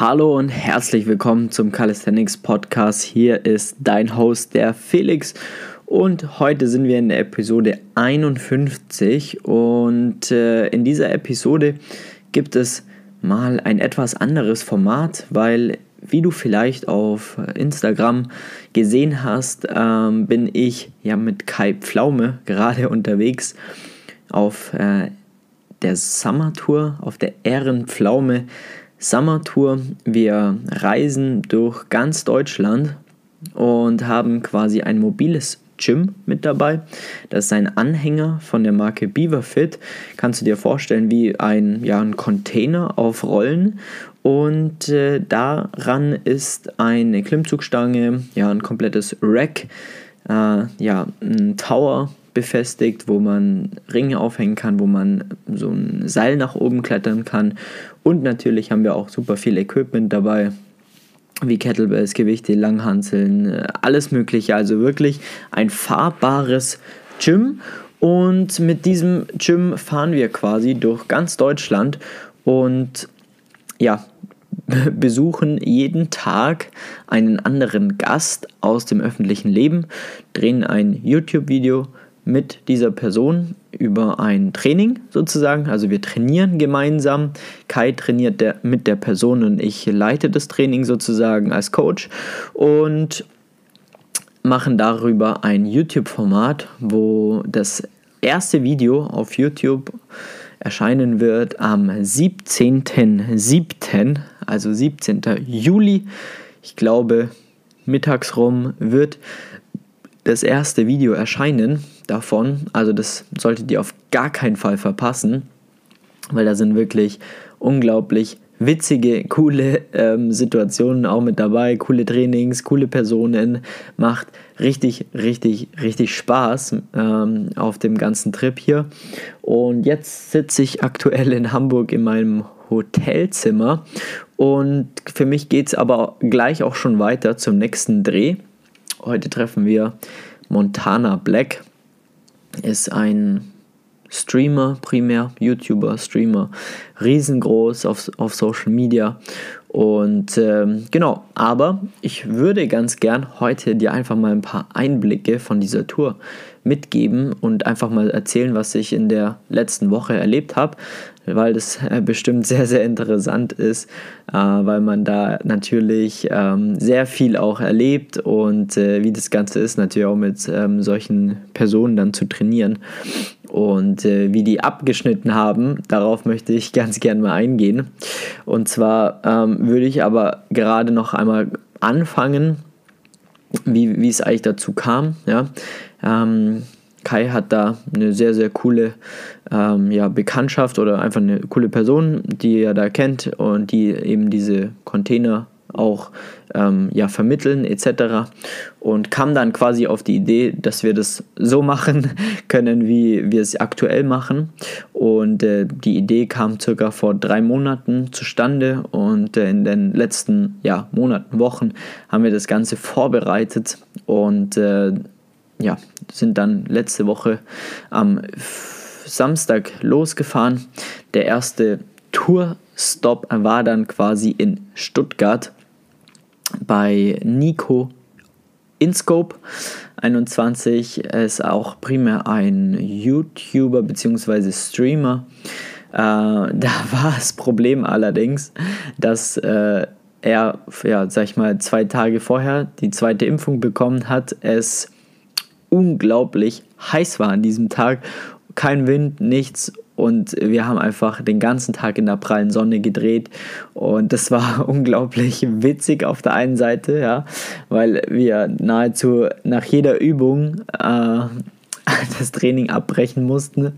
Hallo und herzlich willkommen zum Calisthenics Podcast. Hier ist dein Host, der Felix. Und heute sind wir in der Episode 51. Und äh, in dieser Episode gibt es mal ein etwas anderes Format, weil, wie du vielleicht auf Instagram gesehen hast, ähm, bin ich ja mit Kai Pflaume gerade unterwegs auf äh, der Summer Tour, auf der Ehrenpflaume Summer Tour. Wir reisen durch ganz Deutschland und haben quasi ein mobiles Gym mit dabei. Das ist ein Anhänger von der Marke Beaverfit. Kannst du dir vorstellen wie ein, ja, ein Container auf Rollen. Und äh, daran ist eine Klimmzugstange, ja, ein komplettes Rack, äh, ja, ein Tower befestigt, wo man Ringe aufhängen kann, wo man so ein Seil nach oben klettern kann. Und natürlich haben wir auch super viel Equipment dabei, wie Kettlebells, Gewichte, Langhanseln, äh, alles Mögliche. Also wirklich ein fahrbares Gym. Und mit diesem Gym fahren wir quasi durch ganz Deutschland und ja, besuchen jeden Tag einen anderen Gast aus dem öffentlichen Leben, drehen ein YouTube-Video, mit dieser Person über ein Training sozusagen. Also wir trainieren gemeinsam. Kai trainiert der, mit der Person und ich leite das Training sozusagen als Coach und machen darüber ein YouTube-Format, wo das erste Video auf YouTube erscheinen wird am 17.07., also 17. Juli. Ich glaube, mittags rum wird das erste Video erscheinen davon. Also das solltet ihr auf gar keinen Fall verpassen, weil da sind wirklich unglaublich witzige, coole ähm, Situationen auch mit dabei, coole Trainings, coole Personen, macht richtig, richtig, richtig Spaß ähm, auf dem ganzen Trip hier. Und jetzt sitze ich aktuell in Hamburg in meinem Hotelzimmer und für mich geht es aber gleich auch schon weiter zum nächsten Dreh. Heute treffen wir Montana Black. Ist ein Streamer primär, YouTuber, Streamer, riesengroß auf, auf Social Media. Und ähm, genau, aber ich würde ganz gern heute dir einfach mal ein paar Einblicke von dieser Tour mitgeben und einfach mal erzählen, was ich in der letzten Woche erlebt habe weil das äh, bestimmt sehr, sehr interessant ist, äh, weil man da natürlich ähm, sehr viel auch erlebt und äh, wie das Ganze ist, natürlich auch mit ähm, solchen Personen dann zu trainieren und äh, wie die abgeschnitten haben, darauf möchte ich ganz gern mal eingehen. Und zwar ähm, würde ich aber gerade noch einmal anfangen, wie, wie es eigentlich dazu kam. Ja? Ähm, Kai hat da eine sehr, sehr coole ähm, ja, Bekanntschaft oder einfach eine coole Person, die er da kennt und die eben diese Container auch ähm, ja, vermitteln etc. Und kam dann quasi auf die Idee, dass wir das so machen können, wie wir es aktuell machen. Und äh, die Idee kam circa vor drei Monaten zustande und äh, in den letzten ja, Monaten, Wochen haben wir das Ganze vorbereitet und äh, ja, sind dann letzte Woche am Samstag losgefahren. Der erste Tourstop war dann quasi in Stuttgart bei Nico Inscope 21 Er ist auch primär ein YouTuber bzw. Streamer. Äh, da war das Problem allerdings, dass äh, er, ja, sag ich mal, zwei Tage vorher die zweite Impfung bekommen hat. Es unglaublich heiß war an diesem Tag. Kein Wind, nichts. Und wir haben einfach den ganzen Tag in der prallen Sonne gedreht. Und das war unglaublich witzig auf der einen Seite, ja, weil wir nahezu nach jeder Übung äh, das Training abbrechen mussten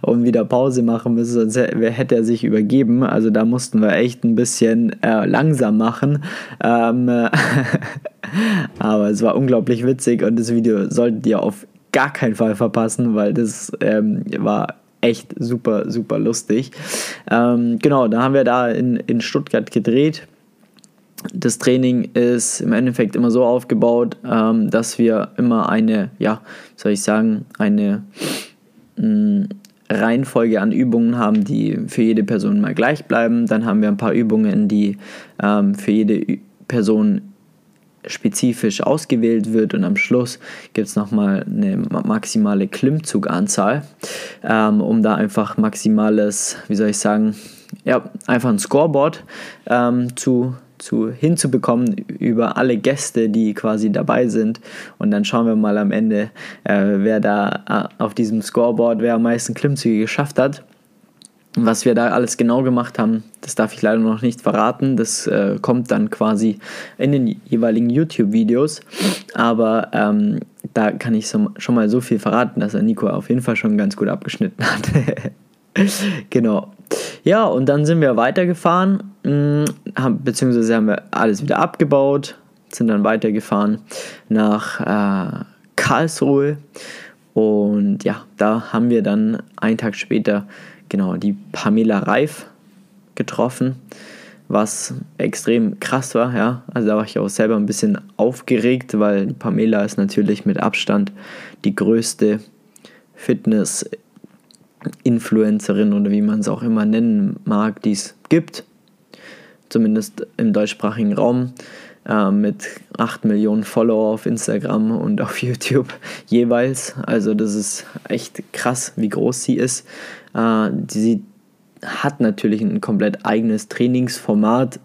und wieder Pause machen müssen, sonst hätte er sich übergeben. Also da mussten wir echt ein bisschen äh, langsam machen. Ähm, aber es war unglaublich witzig und das Video solltet ihr auf gar keinen Fall verpassen, weil das ähm, war echt super, super lustig. Ähm, genau, da haben wir da in, in Stuttgart gedreht das Training ist im Endeffekt immer so aufgebaut, ähm, dass wir immer eine, ja, soll ich sagen, eine mh, mm, Reihenfolge an Übungen haben, die für jede Person mal gleich bleiben. Dann haben wir ein paar Übungen, die ähm, für jede Person spezifisch ausgewählt wird und am Schluss gibt es nochmal eine maximale Klimmzuganzahl, ähm, um da einfach maximales, wie soll ich sagen, ja, einfach ein Scoreboard ähm, zu, zu hinzubekommen über alle Gäste, die quasi dabei sind. Und dann schauen wir mal am Ende, äh, wer da äh, auf diesem Scoreboard, wer am meisten Klimmzüge geschafft hat. Was wir da alles genau gemacht haben, das darf ich leider noch nicht verraten. Das äh, kommt dann quasi in den jeweiligen YouTube-Videos. Aber ähm, da kann ich so, schon mal so viel verraten, dass er Nico auf jeden Fall schon ganz gut abgeschnitten hat. genau. Ja, und dann sind wir weitergefahren, mh, haben, beziehungsweise haben wir alles wieder abgebaut, sind dann weitergefahren nach äh, Karlsruhe. Und ja, da haben wir dann einen Tag später genau die Pamela Reif getroffen, was extrem krass war, ja. Also da war ich auch selber ein bisschen aufgeregt, weil die Pamela ist natürlich mit Abstand die größte Fitness-Influencerin oder wie man es auch immer nennen mag, die es gibt. Zumindest im deutschsprachigen Raum äh, mit 8 Millionen Follower auf Instagram und auf YouTube jeweils. Also das ist echt krass, wie groß sie ist. Äh, sie hat natürlich ein komplett eigenes Trainingsformat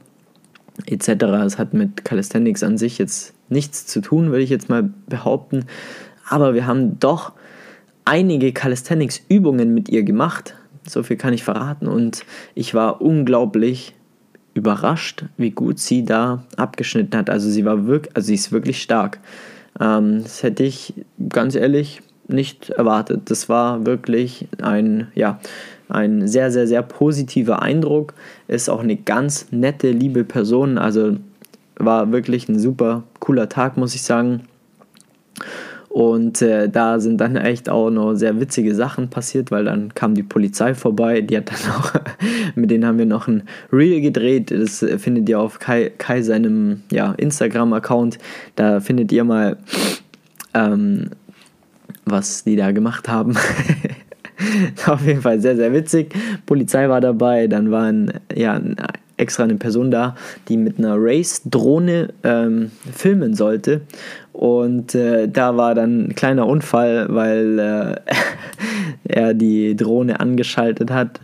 etc. Es hat mit Calisthenics an sich jetzt nichts zu tun, würde ich jetzt mal behaupten. Aber wir haben doch einige Calisthenics-Übungen mit ihr gemacht. So viel kann ich verraten. Und ich war unglaublich überrascht, wie gut sie da abgeschnitten hat. Also sie war wirklich, also sie ist wirklich stark. Ähm, das hätte ich ganz ehrlich nicht erwartet. Das war wirklich ein, ja, ein sehr, sehr, sehr positiver Eindruck. Ist auch eine ganz nette, liebe Person. Also war wirklich ein super cooler Tag, muss ich sagen. Und äh, da sind dann echt auch noch sehr witzige Sachen passiert, weil dann kam die Polizei vorbei. Die hat dann auch, mit denen haben wir noch ein Reel gedreht. Das findet ihr auf Kai, Kai seinem ja, Instagram-Account. Da findet ihr mal, ähm, was die da gemacht haben. auf jeden Fall sehr, sehr witzig. Polizei war dabei, dann waren ja extra eine Person da, die mit einer Race-Drohne ähm, filmen sollte. Und äh, da war dann ein kleiner Unfall, weil äh, er die Drohne angeschaltet hat,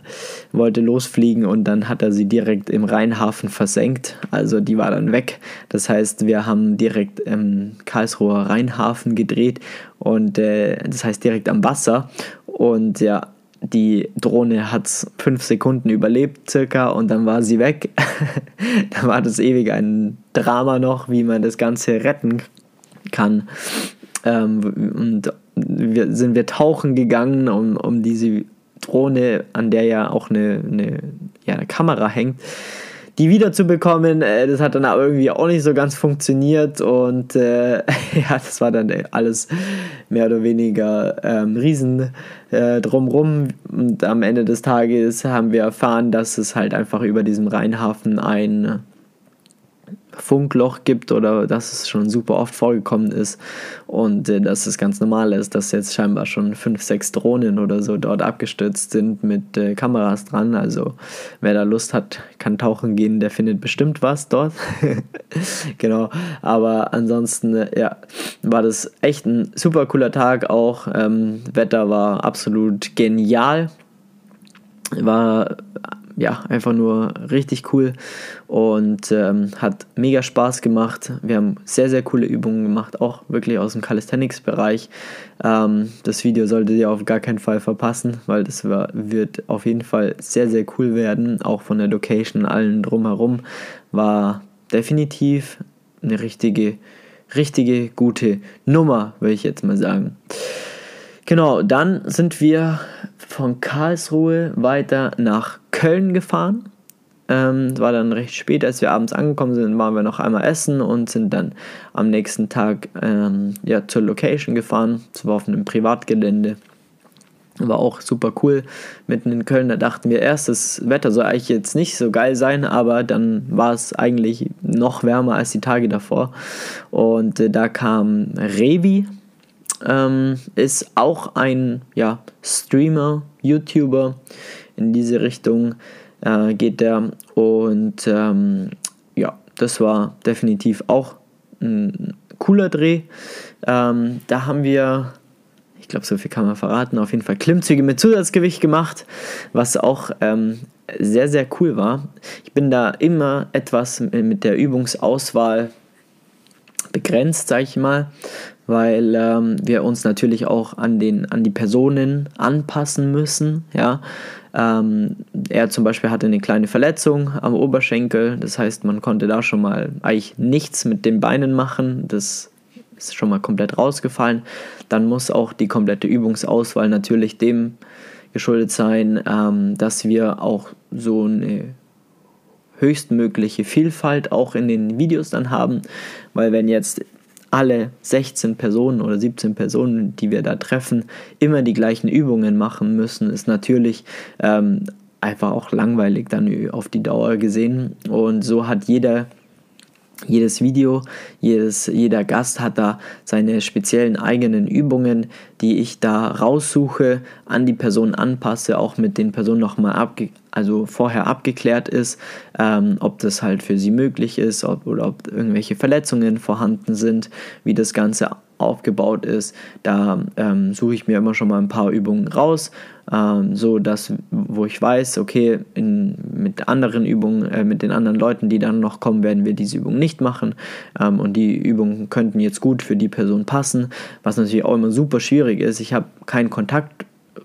wollte losfliegen und dann hat er sie direkt im Rheinhafen versenkt. Also die war dann weg. Das heißt, wir haben direkt im Karlsruher Rheinhafen gedreht und äh, das heißt direkt am Wasser. Und ja, die Drohne hat fünf Sekunden überlebt circa und dann war sie weg. da war das ewig ein Drama noch, wie man das Ganze retten kann. Ähm, und wir, sind wir tauchen gegangen, um, um diese Drohne, an der ja auch eine, eine, ja, eine Kamera hängt, die wiederzubekommen. Äh, das hat dann aber irgendwie auch nicht so ganz funktioniert und äh, ja, das war dann alles mehr oder weniger ähm, Riesen äh, drumrum. Und am Ende des Tages haben wir erfahren, dass es halt einfach über diesem Rheinhafen ein Funkloch gibt oder dass es schon super oft vorgekommen ist und äh, dass es ganz normal ist, dass jetzt scheinbar schon fünf, sechs Drohnen oder so dort abgestürzt sind mit äh, Kameras dran. Also wer da Lust hat, kann tauchen gehen, der findet bestimmt was dort. genau, aber ansonsten äh, ja, war das echt ein super cooler Tag auch. Ähm, Wetter war absolut genial. War ja, einfach nur richtig cool und ähm, hat mega Spaß gemacht. Wir haben sehr, sehr coole Übungen gemacht, auch wirklich aus dem Calisthenics-Bereich. Ähm, das Video solltet ihr auf gar keinen Fall verpassen, weil das war, wird auf jeden Fall sehr, sehr cool werden. Auch von der Location, allen drumherum war definitiv eine richtige, richtige, gute Nummer, würde ich jetzt mal sagen. Genau, dann sind wir von Karlsruhe weiter nach Köln gefahren. Ähm, war dann recht spät, als wir abends angekommen sind, waren wir noch einmal essen und sind dann am nächsten Tag ähm, ja, zur Location gefahren. Das war auf einem Privatgelände. War auch super cool mitten in Köln. Da dachten wir erst, das Wetter soll eigentlich jetzt nicht so geil sein, aber dann war es eigentlich noch wärmer als die Tage davor. Und äh, da kam Revi, ähm, ist auch ein ja, Streamer, YouTuber. In diese Richtung äh, geht der. Und ähm, ja, das war definitiv auch ein cooler Dreh. Ähm, da haben wir, ich glaube, so viel kann man verraten, auf jeden Fall Klimmzüge mit Zusatzgewicht gemacht, was auch ähm, sehr, sehr cool war. Ich bin da immer etwas mit der Übungsauswahl begrenzt, sage ich mal, weil ähm, wir uns natürlich auch an, den, an die Personen anpassen müssen. Ja? Ähm, er zum Beispiel hatte eine kleine Verletzung am Oberschenkel, das heißt, man konnte da schon mal eigentlich nichts mit den Beinen machen. Das ist schon mal komplett rausgefallen. Dann muss auch die komplette Übungsauswahl natürlich dem geschuldet sein, ähm, dass wir auch so eine höchstmögliche Vielfalt auch in den Videos dann haben, weil wenn jetzt alle 16 Personen oder 17 Personen, die wir da treffen, immer die gleichen Übungen machen müssen, ist natürlich ähm, einfach auch langweilig dann auf die Dauer gesehen. Und so hat jeder jedes Video, jedes, jeder Gast hat da seine speziellen eigenen Übungen, die ich da raussuche, an die Person anpasse, auch mit den Personen nochmal abge also vorher abgeklärt ist, ähm, ob das halt für sie möglich ist ob, oder ob irgendwelche Verletzungen vorhanden sind, wie das Ganze aufgebaut ist. Da ähm, suche ich mir immer schon mal ein paar Übungen raus, ähm, so dass, wo ich weiß, okay, in, mit anderen Übungen, äh, mit den anderen Leuten, die dann noch kommen, werden wir diese Übung nicht machen. Ähm, und die Übungen könnten jetzt gut für die Person passen, was natürlich auch immer super schwierig ist. Ich habe keinen Kontakt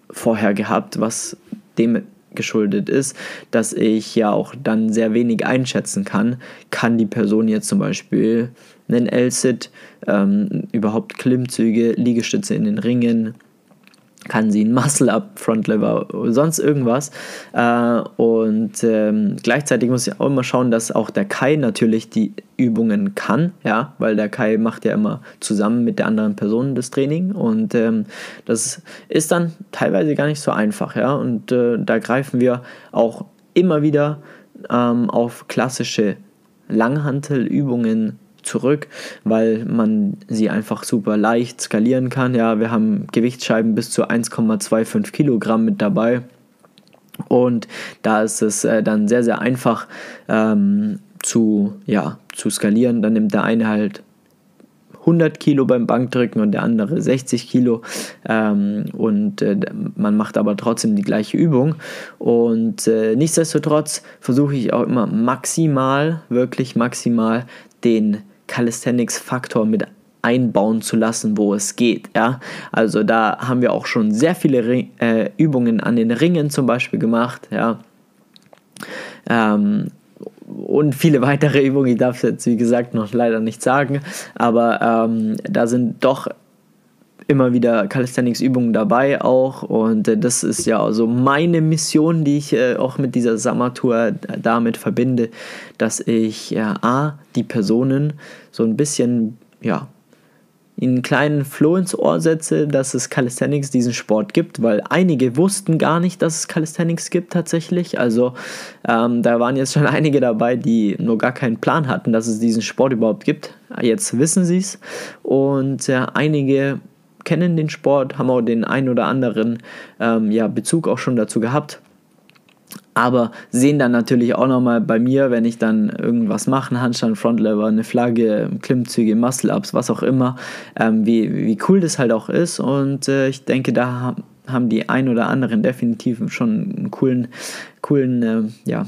vorher gehabt, was dem geschuldet ist, dass ich ja auch dann sehr wenig einschätzen kann, kann die Person jetzt zum Beispiel einen L-Sit, ähm, überhaupt Klimmzüge, Liegestütze in den Ringen, kann sie ein Muscle-Up, Front-Lever, sonst irgendwas. Äh, und ähm, gleichzeitig muss ich auch immer schauen, dass auch der Kai natürlich die Übungen kann, ja, weil der Kai macht ja immer zusammen mit der anderen Person das Training und ähm, das ist dann teilweise gar nicht so einfach, ja. Und äh, da greifen wir auch immer wieder ähm, auf klassische Langhantelübungen zurück, weil man sie einfach super leicht skalieren kann. Ja, wir haben Gewichtsscheiben bis zu 1,25 Kilogramm mit dabei. Und da ist es äh, dann sehr, sehr einfach ähm, zu, ja, zu skalieren. Dann nimmt der eine halt 100 Kilo beim Bankdrücken und der andere 60 Kilo. Ähm, und äh, man macht aber trotzdem die gleiche Übung. Und äh, nichtsdestotrotz versuche ich auch immer maximal, wirklich maximal den Calisthenics-Faktor mit einbauen zu lassen, wo es geht. Ja? Also da haben wir auch schon sehr viele Ring, äh, Übungen an den Ringen zum Beispiel gemacht. Ja? Ähm, und viele weitere Übungen, ich darf jetzt wie gesagt noch leider nicht sagen, aber ähm, da sind doch immer wieder Calisthenics-Übungen dabei auch und äh, das ist ja also meine Mission, die ich äh, auch mit dieser Summer-Tour damit verbinde, dass ich ja, A, die Personen so ein bisschen, ja, einen kleinen Flow ins Ohr setze, dass es Calisthenics diesen Sport gibt, weil einige wussten gar nicht, dass es Calisthenics gibt tatsächlich. Also ähm, da waren jetzt schon einige dabei, die nur gar keinen Plan hatten, dass es diesen Sport überhaupt gibt. Jetzt wissen sie es und äh, einige kennen den Sport, haben auch den ein oder anderen ähm, ja, Bezug auch schon dazu gehabt. Aber sehen dann natürlich auch nochmal bei mir, wenn ich dann irgendwas mache, Handstand, Frontlever, eine Flagge, Klimmzüge, Muscle-Ups, was auch immer, ähm, wie, wie cool das halt auch ist. Und äh, ich denke, da haben die ein oder anderen definitiv schon einen coolen, coolen äh, ja,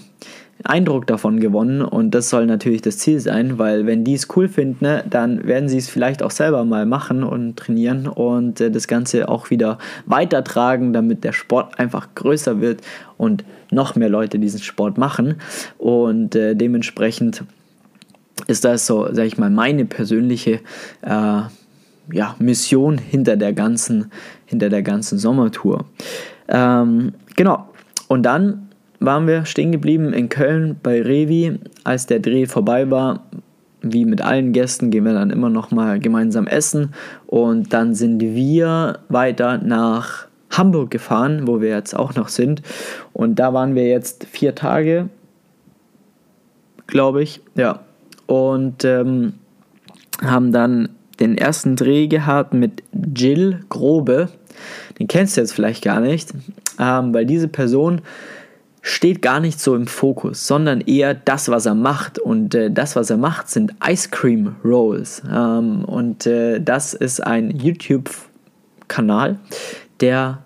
Eindruck davon gewonnen und das soll natürlich das Ziel sein, weil wenn die es cool finden, ne, dann werden sie es vielleicht auch selber mal machen und trainieren und äh, das Ganze auch wieder weitertragen, damit der Sport einfach größer wird und noch mehr Leute diesen Sport machen und äh, dementsprechend ist das so, sag ich mal, meine persönliche äh, ja, Mission hinter der ganzen, hinter der ganzen Sommertour. Ähm, genau. Und dann waren wir stehen geblieben in Köln bei Revi. Als der Dreh vorbei war, wie mit allen Gästen, gehen wir dann immer noch mal gemeinsam essen. Und dann sind wir weiter nach Hamburg gefahren, wo wir jetzt auch noch sind. Und da waren wir jetzt vier Tage, glaube ich. Ja. Und ähm, haben dann den ersten Dreh gehabt mit Jill Grobe. Den kennst du jetzt vielleicht gar nicht, ähm, weil diese Person steht gar nicht so im Fokus, sondern eher das, was er macht. Und äh, das, was er macht, sind Ice Cream Rolls. Ähm, und äh, das ist ein YouTube-Kanal, der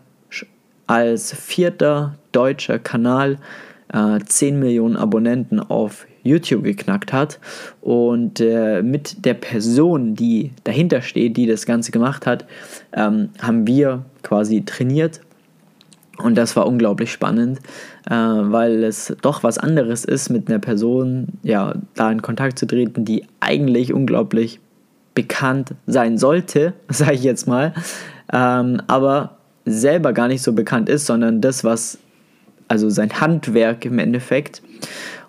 als vierter deutscher Kanal äh, 10 Millionen Abonnenten auf YouTube geknackt hat. Und äh, mit der Person, die dahinter steht, die das Ganze gemacht hat, ähm, haben wir quasi trainiert. Und das war unglaublich spannend, äh, weil es doch was anderes ist, mit einer Person ja, da in Kontakt zu treten, die eigentlich unglaublich bekannt sein sollte, sage ich jetzt mal, ähm, aber selber gar nicht so bekannt ist, sondern das, was, also sein Handwerk im Endeffekt.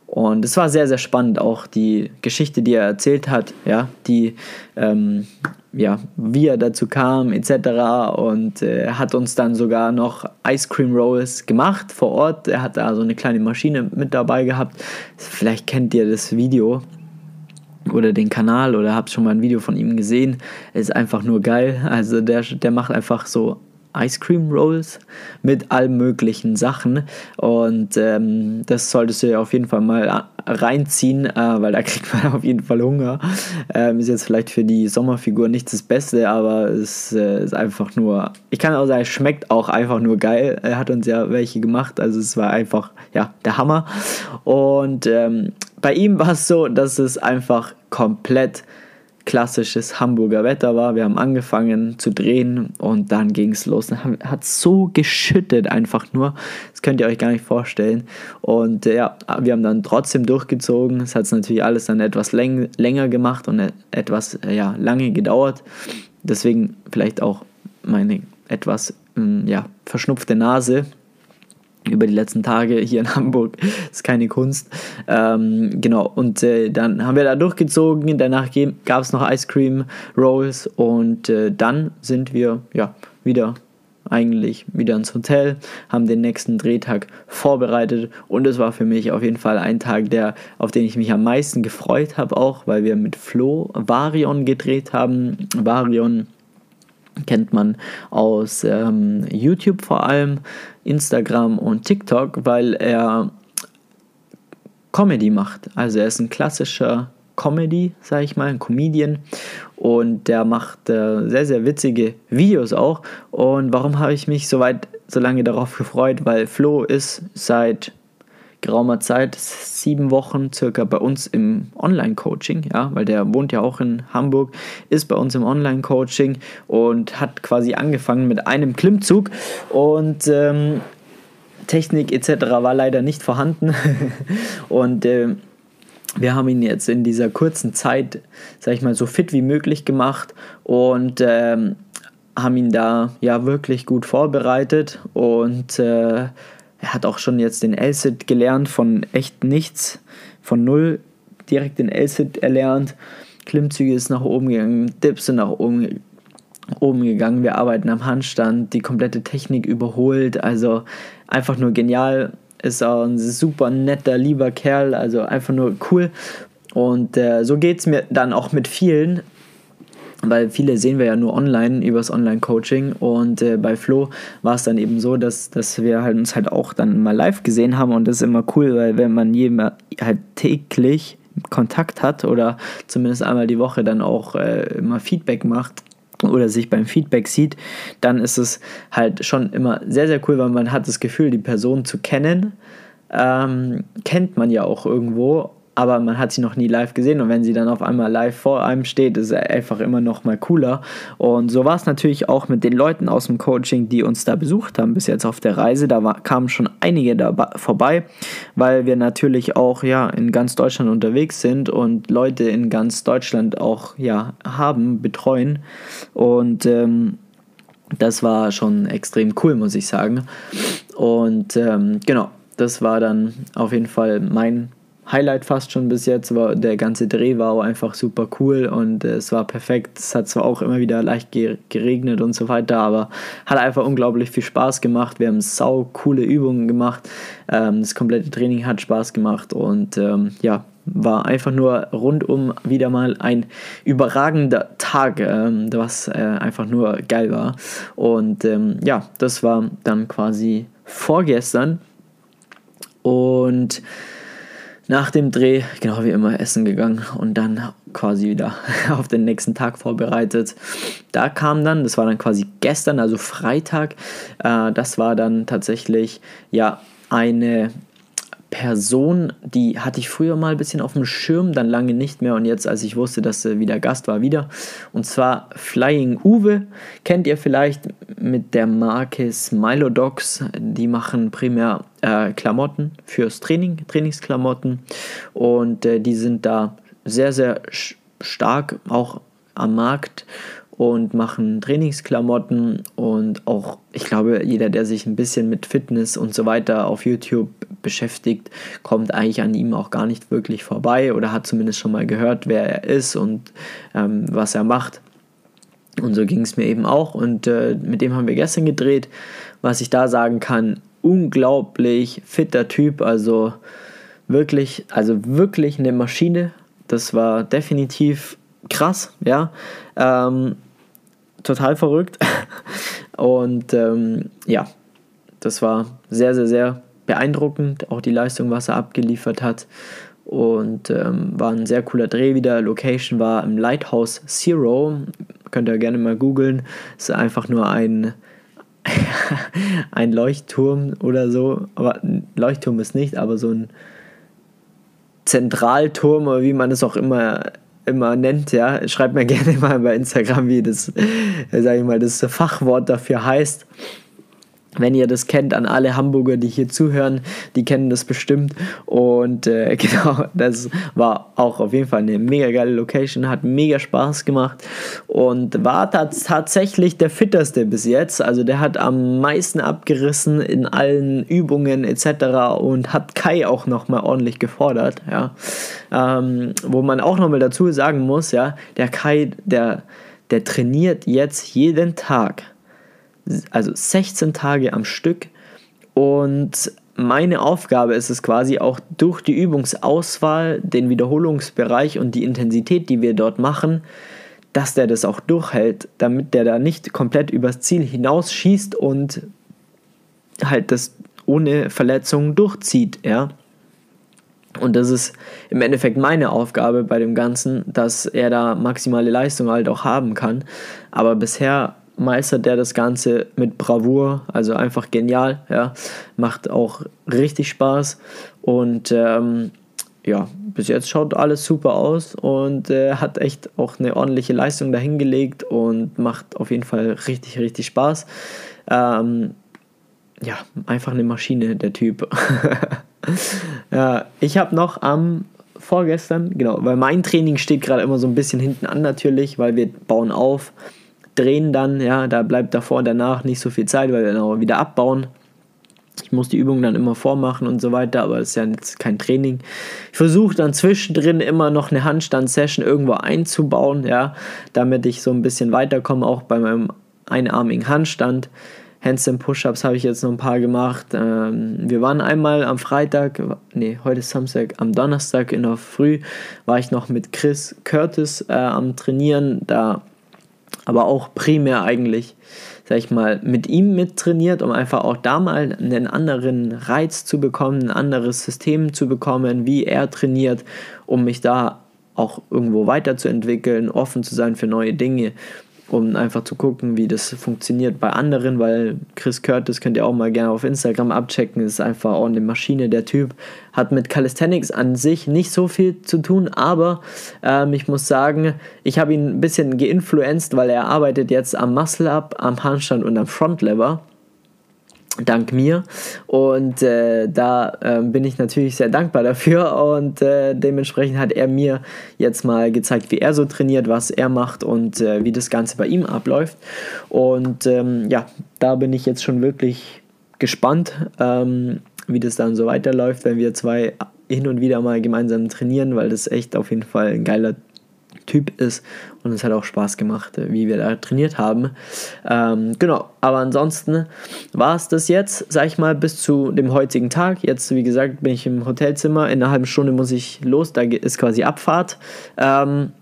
Und es war sehr, sehr spannend, auch die Geschichte, die er erzählt hat, ja, die, ähm, ja, wie er dazu kam, etc. Und äh, hat uns dann sogar noch Ice Cream Rolls gemacht vor Ort. Er hat da so eine kleine Maschine mit dabei gehabt. Vielleicht kennt ihr das Video oder den Kanal oder habt schon mal ein Video von ihm gesehen. Ist einfach nur geil. Also der, der macht einfach so Ice Cream Rolls mit allen möglichen Sachen. Und ähm, das solltest du ja auf jeden Fall mal reinziehen, äh, weil da kriegt man auf jeden Fall Hunger. Ähm, ist jetzt vielleicht für die Sommerfigur nicht das Beste, aber es äh, ist einfach nur. Ich kann auch sagen, es schmeckt auch einfach nur geil. Er hat uns ja welche gemacht, also es war einfach ja der Hammer. Und ähm, bei ihm war es so, dass es einfach komplett klassisches Hamburger Wetter war. Wir haben angefangen zu drehen und dann ging es los. Hat so geschüttet einfach nur. Das könnt ihr euch gar nicht vorstellen. Und äh, ja, wir haben dann trotzdem durchgezogen. Es hat natürlich alles dann etwas läng länger gemacht und etwas äh, ja, lange gedauert. Deswegen vielleicht auch meine etwas ähm, ja, verschnupfte Nase über die letzten Tage hier in Hamburg. Ist keine Kunst. Ähm, genau, und äh, dann haben wir da durchgezogen. Danach gab es noch Ice Cream Rolls und äh, dann sind wir ja wieder eigentlich wieder ins Hotel, haben den nächsten Drehtag vorbereitet und es war für mich auf jeden Fall ein Tag, der, auf den ich mich am meisten gefreut habe, auch weil wir mit Flo Varion gedreht haben. Varion kennt man aus ähm, YouTube vor allem, Instagram und TikTok, weil er Comedy macht. Also er ist ein klassischer Comedy, sage ich mal, ein Comedian und der macht äh, sehr, sehr witzige Videos auch. Und warum habe ich mich so weit, so lange darauf gefreut? Weil Flo ist seit geraumer Zeit, sieben Wochen circa bei uns im Online-Coaching, ja, weil der wohnt ja auch in Hamburg, ist bei uns im Online-Coaching und hat quasi angefangen mit einem Klimmzug und ähm, Technik etc. war leider nicht vorhanden und äh, wir haben ihn jetzt in dieser kurzen Zeit, sag ich mal, so fit wie möglich gemacht und ähm, haben ihn da ja wirklich gut vorbereitet und äh, er hat auch schon jetzt den LSIT gelernt von echt nichts, von null direkt den LSIT erlernt. Klimmzüge ist nach oben gegangen, Dips sind nach oben, oben gegangen. Wir arbeiten am Handstand, die komplette Technik überholt. Also einfach nur genial. Ist auch ein super netter, lieber Kerl. Also einfach nur cool. Und äh, so geht es mir dann auch mit vielen weil viele sehen wir ja nur online übers Online-Coaching und äh, bei Flo war es dann eben so, dass, dass wir halt uns halt auch dann mal live gesehen haben und das ist immer cool, weil wenn man jemand halt täglich Kontakt hat oder zumindest einmal die Woche dann auch äh, immer Feedback macht oder sich beim Feedback sieht, dann ist es halt schon immer sehr, sehr cool, weil man hat das Gefühl, die Person zu kennen. Ähm, kennt man ja auch irgendwo aber man hat sie noch nie live gesehen und wenn sie dann auf einmal live vor einem steht, ist es einfach immer noch mal cooler. Und so war es natürlich auch mit den Leuten aus dem Coaching, die uns da besucht haben bis jetzt auf der Reise. Da war, kamen schon einige da vorbei, weil wir natürlich auch ja in ganz Deutschland unterwegs sind und Leute in ganz Deutschland auch ja haben, betreuen und ähm, das war schon extrem cool, muss ich sagen. Und ähm, genau, das war dann auf jeden Fall mein Highlight fast schon bis jetzt, aber der ganze Dreh war auch einfach super cool und äh, es war perfekt. Es hat zwar auch immer wieder leicht geregnet und so weiter, aber hat einfach unglaublich viel Spaß gemacht. Wir haben sau coole Übungen gemacht. Ähm, das komplette Training hat Spaß gemacht und ähm, ja, war einfach nur rundum wieder mal ein überragender Tag, ähm, was äh, einfach nur geil war. Und ähm, ja, das war dann quasi vorgestern. Und nach dem Dreh, genau wie immer, essen gegangen und dann quasi wieder auf den nächsten Tag vorbereitet. Da kam dann, das war dann quasi gestern, also Freitag, äh, das war dann tatsächlich ja eine Person, die hatte ich früher mal ein bisschen auf dem Schirm, dann lange nicht mehr und jetzt, als ich wusste, dass er wieder Gast war, wieder. Und zwar Flying Uwe, kennt ihr vielleicht mit der Marke Smilodogs. Die machen primär äh, Klamotten fürs Training, Trainingsklamotten und äh, die sind da sehr, sehr stark auch am Markt und machen Trainingsklamotten und auch, ich glaube, jeder, der sich ein bisschen mit Fitness und so weiter auf YouTube beschäftigt, kommt eigentlich an ihm auch gar nicht wirklich vorbei oder hat zumindest schon mal gehört, wer er ist und ähm, was er macht. Und so ging es mir eben auch und äh, mit dem haben wir gestern gedreht. Was ich da sagen kann, unglaublich fitter Typ, also wirklich, also wirklich eine Maschine. Das war definitiv krass, ja. Ähm, total verrückt. Und ähm, ja, das war sehr, sehr, sehr beeindruckend. Auch die Leistung, was er abgeliefert hat. Und ähm, war ein sehr cooler Dreh wieder. Location war im Lighthouse Zero. Könnt ihr gerne mal googeln. Ist einfach nur ein, ein Leuchtturm oder so. Aber ein Leuchtturm ist nicht, aber so ein Zentralturm oder wie man es auch immer immer nennt, ja, schreibt mir gerne mal bei Instagram, wie das, äh, sage ich mal, das Fachwort dafür heißt. Wenn ihr das kennt, an alle Hamburger, die hier zuhören, die kennen das bestimmt. Und äh, genau, das war auch auf jeden Fall eine mega geile Location, hat mega Spaß gemacht und war tatsächlich der fitteste bis jetzt. Also der hat am meisten abgerissen in allen Übungen etc. und hat Kai auch nochmal ordentlich gefordert. Ja. Ähm, wo man auch nochmal dazu sagen muss, ja, der Kai, der, der trainiert jetzt jeden Tag also 16 Tage am Stück. Und meine Aufgabe ist es quasi auch durch die Übungsauswahl, den Wiederholungsbereich und die Intensität, die wir dort machen, dass der das auch durchhält, damit der da nicht komplett übers Ziel hinausschießt und halt das ohne Verletzung durchzieht, ja. Und das ist im Endeffekt meine Aufgabe bei dem Ganzen, dass er da maximale Leistung halt auch haben kann. Aber bisher meistert der das Ganze mit Bravour, also einfach genial, ja, macht auch richtig Spaß und ähm, ja, bis jetzt schaut alles super aus und äh, hat echt auch eine ordentliche Leistung dahingelegt und macht auf jeden Fall richtig, richtig Spaß. Ähm, ja, einfach eine Maschine, der Typ. ja, ich habe noch am vorgestern, genau, weil mein Training steht gerade immer so ein bisschen hinten an natürlich, weil wir bauen auf drehen dann, ja, da bleibt davor und danach nicht so viel Zeit, weil wir dann auch wieder abbauen. Ich muss die Übungen dann immer vormachen und so weiter, aber das ist ja jetzt kein Training. Ich versuche dann zwischendrin immer noch eine Handstand-Session irgendwo einzubauen, ja, damit ich so ein bisschen weiterkomme, auch bei meinem einarmigen Handstand. Handstand Push-Ups habe ich jetzt noch ein paar gemacht. Ähm, wir waren einmal am Freitag, nee, heute ist Samstag, am Donnerstag in der Früh war ich noch mit Chris Curtis äh, am Trainieren. Da aber auch primär eigentlich, sag ich mal, mit ihm mittrainiert, um einfach auch da mal einen anderen Reiz zu bekommen, ein anderes System zu bekommen, wie er trainiert, um mich da auch irgendwo weiterzuentwickeln, offen zu sein für neue Dinge um einfach zu gucken, wie das funktioniert bei anderen, weil Chris Curtis könnt ihr auch mal gerne auf Instagram abchecken, ist einfach auch eine Maschine, der Typ. Hat mit Calisthenics an sich nicht so viel zu tun, aber ähm, ich muss sagen, ich habe ihn ein bisschen geinfluenced, weil er arbeitet jetzt am Muscle-Up, am Handstand und am Front-Lever dank mir. Und äh, da äh, bin ich natürlich sehr dankbar dafür. Und äh, dementsprechend hat er mir jetzt mal gezeigt, wie er so trainiert, was er macht und äh, wie das Ganze bei ihm abläuft. Und ähm, ja, da bin ich jetzt schon wirklich gespannt, ähm, wie das dann so weiterläuft, wenn wir zwei hin und wieder mal gemeinsam trainieren, weil das echt auf jeden Fall ein geiler Typ ist und es hat auch Spaß gemacht, äh, wie wir da trainiert haben. Ähm, genau, aber ansonsten war es das jetzt, sag ich mal, bis zu dem heutigen Tag. Jetzt, wie gesagt, bin ich im Hotelzimmer. In einer halben Stunde muss ich los, da ist quasi Abfahrt. Ähm,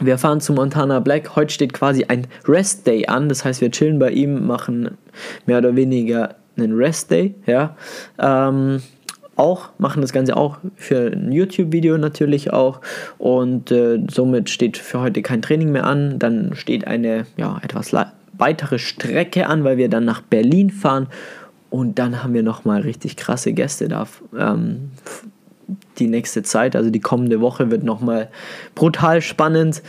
wir fahren zu Montana Black. Heute steht quasi ein Rest Day an. Das heißt, wir chillen bei ihm, machen mehr oder weniger einen Rest Day. Ja. Ähm, auch, machen das Ganze auch für ein YouTube-Video natürlich auch. Und äh, somit steht für heute kein Training mehr an. Dann steht eine ja, etwas weitere Strecke an, weil wir dann nach Berlin fahren. Und dann haben wir nochmal richtig krasse Gäste da. Ähm, die nächste Zeit, also die kommende Woche wird nochmal brutal spannend.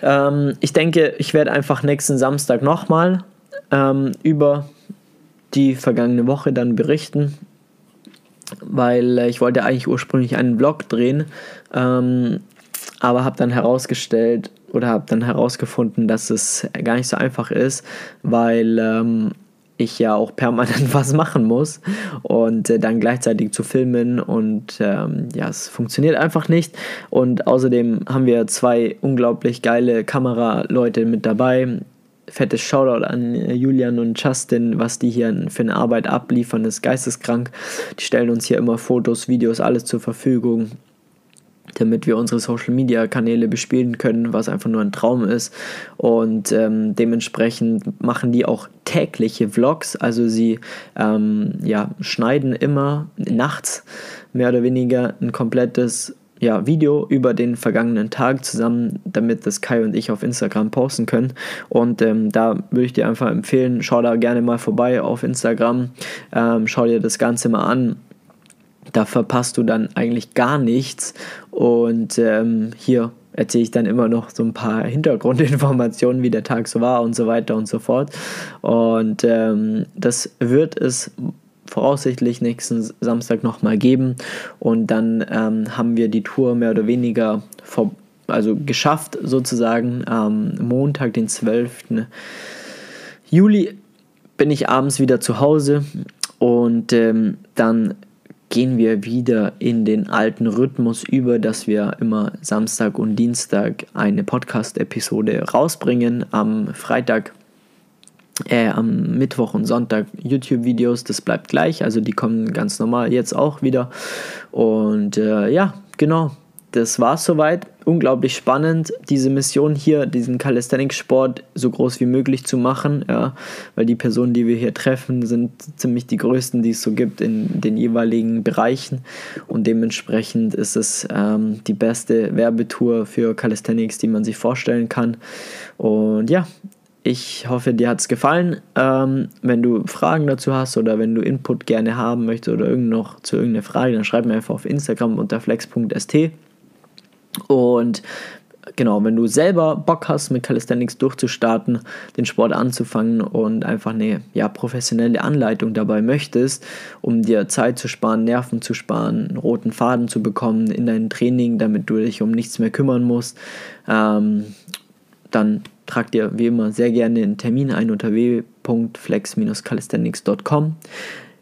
Ähm, ich denke, ich werde einfach nächsten Samstag nochmal ähm, über die vergangene Woche dann berichten weil äh, ich wollte eigentlich ursprünglich einen Vlog drehen, ähm, aber habe dann herausgestellt oder habe dann herausgefunden, dass es gar nicht so einfach ist, weil ähm, ich ja auch permanent was machen muss und äh, dann gleichzeitig zu filmen und ähm, ja, es funktioniert einfach nicht. Und außerdem haben wir zwei unglaublich geile Kameraleute mit dabei, fettes Shoutout an äh, Julian und Justin, was die hier für eine Arbeit abliefern, ist geisteskrank. Die stellen uns hier immer Fotos, Videos, alles zur Verfügung, damit wir unsere Social Media Kanäle bespielen können, was einfach nur ein Traum ist. Und ähm, dementsprechend machen die auch tägliche Vlogs, also sie ähm, ja, schneiden immer nachts mehr oder weniger ein komplettes ja, Video über den vergangenen Tag zusammen, damit das Kai und ich auf Instagram posten können. Und ähm, da würde ich dir einfach empfehlen, schau da gerne mal vorbei auf Instagram, ähm, schau dir das Ganze mal an. Da verpasst du dann eigentlich gar nichts. Und ähm, hier erzähle ich dann immer noch so ein paar Hintergrundinformationen, wie der Tag so war und so weiter und so fort. Und ähm, das wird es voraussichtlich nächsten Samstag nochmal geben. Und dann ähm, haben wir die Tour mehr oder weniger vor, also geschafft, sozusagen. Am Montag, den 12. Juli, bin ich abends wieder zu Hause und ähm, dann gehen wir wieder in den alten Rhythmus über, dass wir immer Samstag und Dienstag eine Podcast-Episode rausbringen. Am Freitag äh, am Mittwoch und Sonntag YouTube-Videos, das bleibt gleich, also die kommen ganz normal jetzt auch wieder. Und äh, ja, genau, das war soweit. Unglaublich spannend, diese Mission hier, diesen Calisthenics-Sport so groß wie möglich zu machen, ja, weil die Personen, die wir hier treffen, sind ziemlich die größten, die es so gibt in den jeweiligen Bereichen und dementsprechend ist es ähm, die beste Werbetour für Calisthenics, die man sich vorstellen kann. Und ja, ich hoffe, dir hat es gefallen. Ähm, wenn du Fragen dazu hast oder wenn du Input gerne haben möchtest oder irgend noch zu irgendeiner Frage, dann schreib mir einfach auf Instagram unter flex.st. Und genau, wenn du selber Bock hast, mit Calisthenics durchzustarten, den Sport anzufangen und einfach eine ja, professionelle Anleitung dabei möchtest, um dir Zeit zu sparen, Nerven zu sparen, einen roten Faden zu bekommen in deinem Training, damit du dich um nichts mehr kümmern musst, ähm, dann tragt dir wie immer sehr gerne einen Termin ein unter www.flex-calisthenics.com.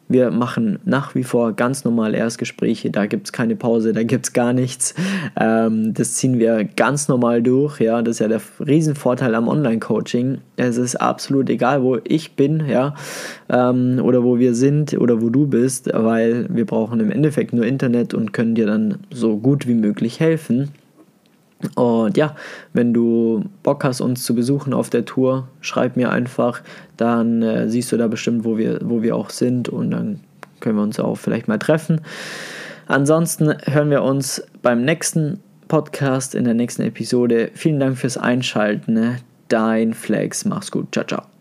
Wir machen nach wie vor ganz normale Erstgespräche, da gibt es keine Pause, da gibt es gar nichts. Ähm, das ziehen wir ganz normal durch, ja. Das ist ja der Riesenvorteil am Online-Coaching. Es ist absolut egal, wo ich bin, ja, ähm, oder wo wir sind oder wo du bist, weil wir brauchen im Endeffekt nur Internet und können dir dann so gut wie möglich helfen. Und ja, wenn du Bock hast, uns zu besuchen auf der Tour, schreib mir einfach, dann äh, siehst du da bestimmt, wo wir, wo wir auch sind und dann können wir uns auch vielleicht mal treffen. Ansonsten hören wir uns beim nächsten Podcast in der nächsten Episode. Vielen Dank fürs Einschalten. Dein Flex, mach's gut. Ciao, ciao.